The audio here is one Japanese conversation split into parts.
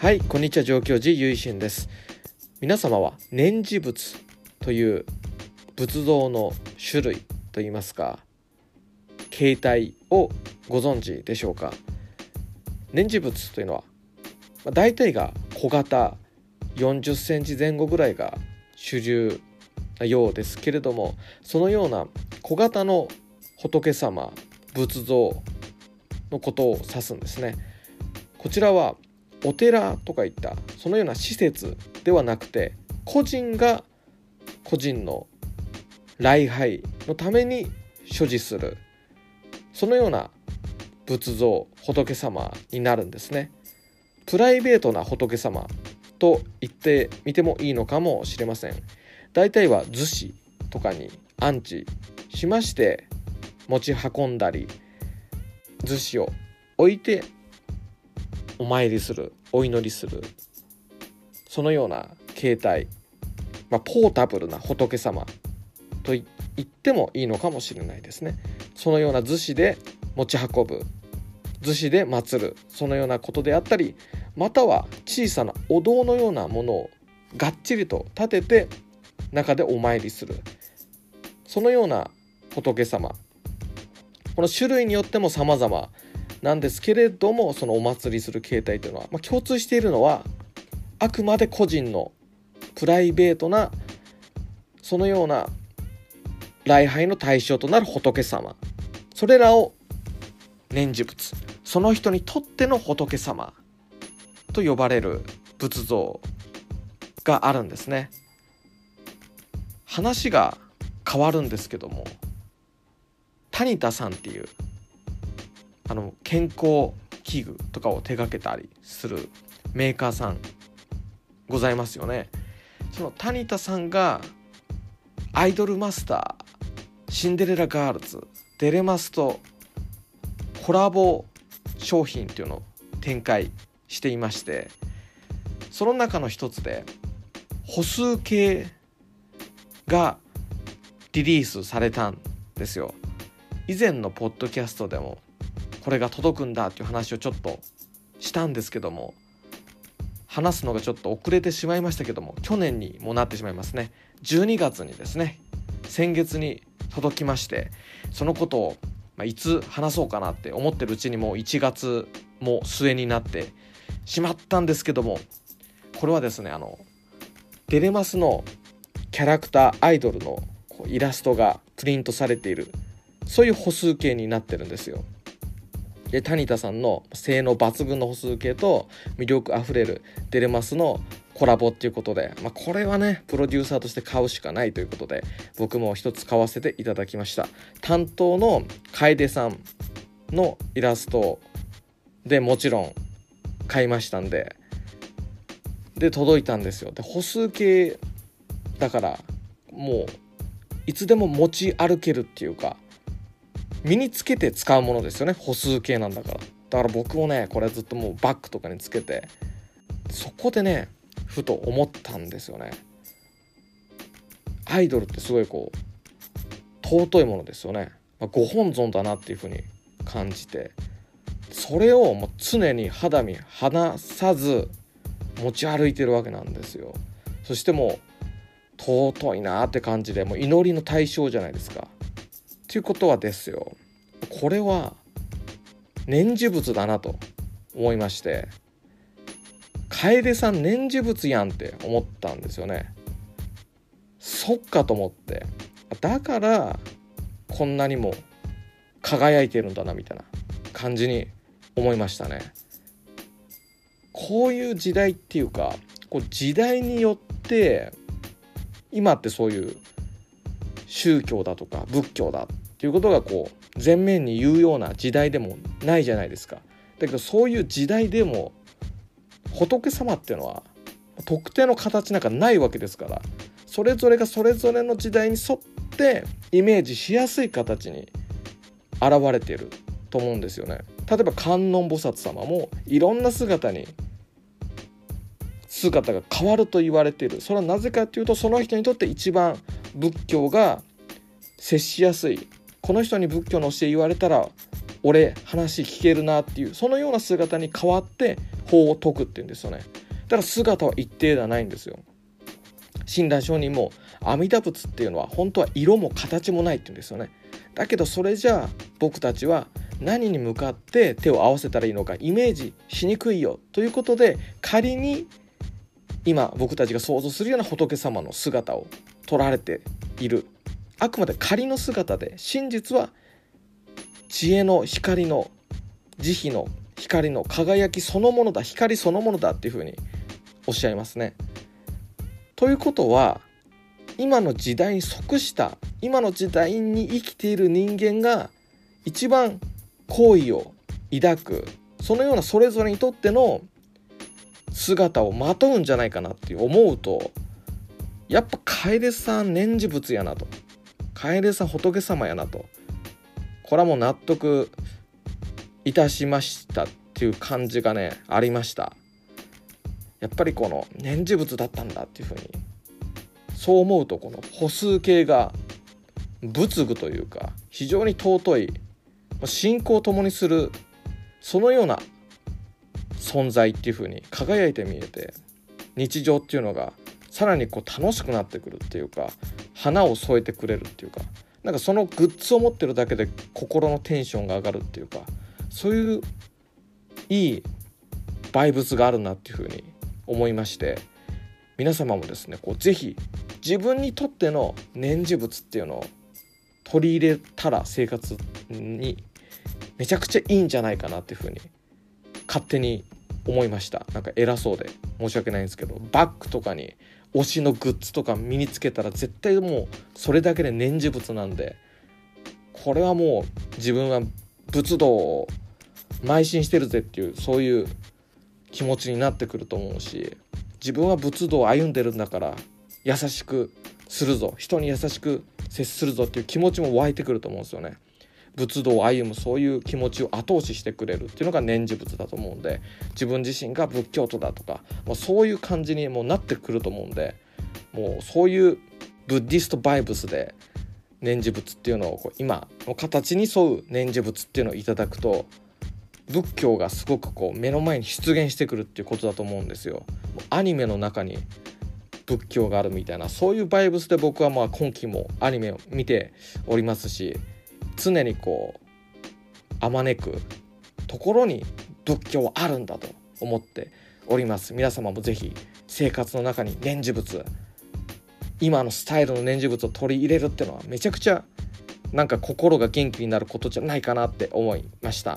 はいこんにちは上京寺ゆいしんです。皆様は念持仏という仏像の種類といいますか形態をご存知でしょうか？念持仏というのは、まあ、大体が小型40センチ前後ぐらいが主流なようですけれどもそのような小型の仏様仏像のことを指すんですね。こちらはお寺とかいったそのような施設ではなくて個人が個人の礼拝のために所持するそのような仏像仏様になるんですね。プライベートな仏様と言ってみてもいいのかもしれません。大体は逗子とかに安置しまして持ち運んだり逗子を置いてお参りするお祈りするそのような形態、まあ、ポータブルな仏様と言ってもいいのかもしれないですね。そのような逗子で持ち運ぶ逗子で祀るそのようなことであったりまたは小さなお堂のようなものをがっちりと立てて中でお参りするそのような仏様。この種類によっても様々なんですけれどもそのお祭りする形態というのは、まあ、共通しているのはあくまで個人のプライベートなそのような礼拝の対象となる仏様。それらを念持仏その人にとっての仏様。と呼ばれる仏像があるんですね。話が変わるんですけども谷田さんっていうあの健康器具とかを手掛けたりするメーカーさんございますよね。その谷田さんがアイドルマスターシンデレラガールズデレマスとコラボ商品っていうのを展開していましてその中の一つで歩数計がリリースされたんですよ。以前のポッドキャストでもこれが届くんだっていう話をちょっとしたんですけども話すのがちょっと遅れてしまいましたけども去年にもなってしまいますね。12月にですね先月に届きましてそのことを、まあ、いつ話そうかなって思ってるうちにもう1月も末になってしまったんですけどもこれはですねあのデレマスのキャラクターアイドルのイラストがプリントされているそういう歩数計になってるんですよ。で谷田さんの性能抜群の歩数計と魅力あふれるデレマスのコラボっていうことで、まあ、これはねプロデューサーとして買うしかないということで僕も一つ買わせていただきました。担当の楓さんのイラストでもちろん買いましたんでで届いたんですよ。で歩数計だからもういつでも持ち歩けるっていうか身につけて使うものですよね。歩数計なんだから。だから僕もねこれずっともうバッグとかにつけてそこでねふと思ったんですよね。アイドルってすごいこう尊いものですよね、まあ、ご本尊だなっていうふうに感じて。それをもう常に肌身離さず持ち歩いてるわけなんですよ。そしてもう尊いなって感じでもう祈りの対象じゃないですか。っていうことはですよ。これは念持仏だなと思いまして楓さん念持仏やんって思ったんですよね。そっかと思って。だからこんなにも輝いてるんだなみたいな感じに思いましたね。こういう時代っていうかこう時代によって今ってそういう宗教だとか仏教だっていうことがこう前面に言うような時代でもないじゃないですか。だけどそういう時代でも仏様っていうのは特定の形なんかないわけですからそれぞれがそれぞれの時代に沿ってイメージしやすい形に現れていると思うんですよね。例えば観音菩薩様もいろんな姿に姿が変わると言われているそれはなぜかというとその人にとって一番仏教が接しやすい。この人に仏教の教え言われたら俺話聞けるなっていうそのような姿に変わって法を解くっていうんですよね。だから姿は一定ではないんですよ。親鸞上人も阿弥陀仏っていうのは本当は色も形もないって言うんですよね。だけどそれじゃあ僕たちは何に向かって手を合わせたらいいのかイメージしにくいよということで仮に今僕たちが想像するような仏様の姿を取られているあくまで仮の姿で真実は知恵の光の慈悲の光の輝きそのものだ光そのものだっていうふうにおっしゃいますね。ということは今の時代に即した今の時代に生きている人間が一番好意を抱くそのようなそれぞれにとっての姿をまとうんじゃないかなって思うとやっぱ楓さん念持仏やなと。楓さん仏様やなと。これはもう納得いたしましたっていう感じがねありました。やっぱりこの念持仏だったんだっていうふうにそう思うとこの歩数計が仏具というか非常に尊い信仰を共にするそのような存在っていう風に輝いて見えて日常っていうのがさらにこう楽しくなってくるっていうか花を添えてくれるっていうかなんかそのグッズを持ってるだけで心のテンションが上がるっていうかそういういいバイブスがあるなっていう風に思いまして皆様もですねこう是非自分にとっての念持物っていうのを取り入れたら生活にめちゃくちゃいいんじゃないかなっていうふうに勝手に思いました。なんか偉そうで申し訳ないんですけどバッグとかに推しのグッズとか身につけたら絶対もうそれだけで念持物なんでこれはもう自分は仏道を邁進してるぜっていうそういう気持ちになってくると思うし自分は仏道を歩んでるんだから優しくするぞ人に優しく接するぞっていう気持ちも湧いてくると思うんですよね。仏道を歩むそういう気持ちを後押ししてくれるっていうのが念持仏だと思うんで自分自身が仏教徒だとか、まあ、そういう感じにもなってくると思うんでもうそういうブッディストバイブスで念持仏っていうのをこう今の形に沿う念持仏っていうのをいただくと仏教がすごくこう目の前に出現してくるっていうことだと思うんですよ。アニメの中に仏教があるみたいなそういうバイブスで僕はまあ今期もアニメを見ておりますし常にこうあまねくところに仏教はあるんだと思っております。皆様も是非生活の中に念持仏今のスタイルの念持仏を取り入れるってのはめちゃくちゃなんか心が元気になることじゃないかなって思いました、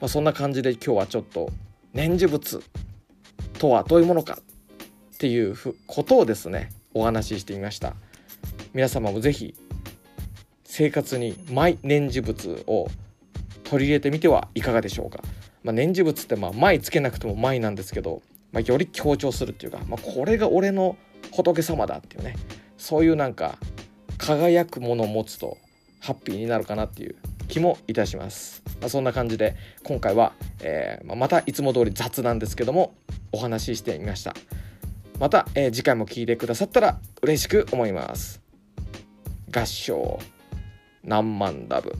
まあ、そんな感じで今日はちょっと念持仏とはどういうものかっていうことをですねお話ししてみました。皆様も是非生活にマイ念持物を取り入れてみてはいかがでしょうか、まあ、念持物ってまあ前つけなくても前なんですけど、まあ、より強調するっていうか、まあ、これが俺の仏様だっていうね。そういうなんか輝くものを持つとハッピーになるかなっていう気もいたします、まあ、そんな感じで今回は、えー、またいつも通り雑なんですけどもお話ししてみました。また、えー、次回も聴いてくださったら嬉しく思います。合唱。何万ダブ。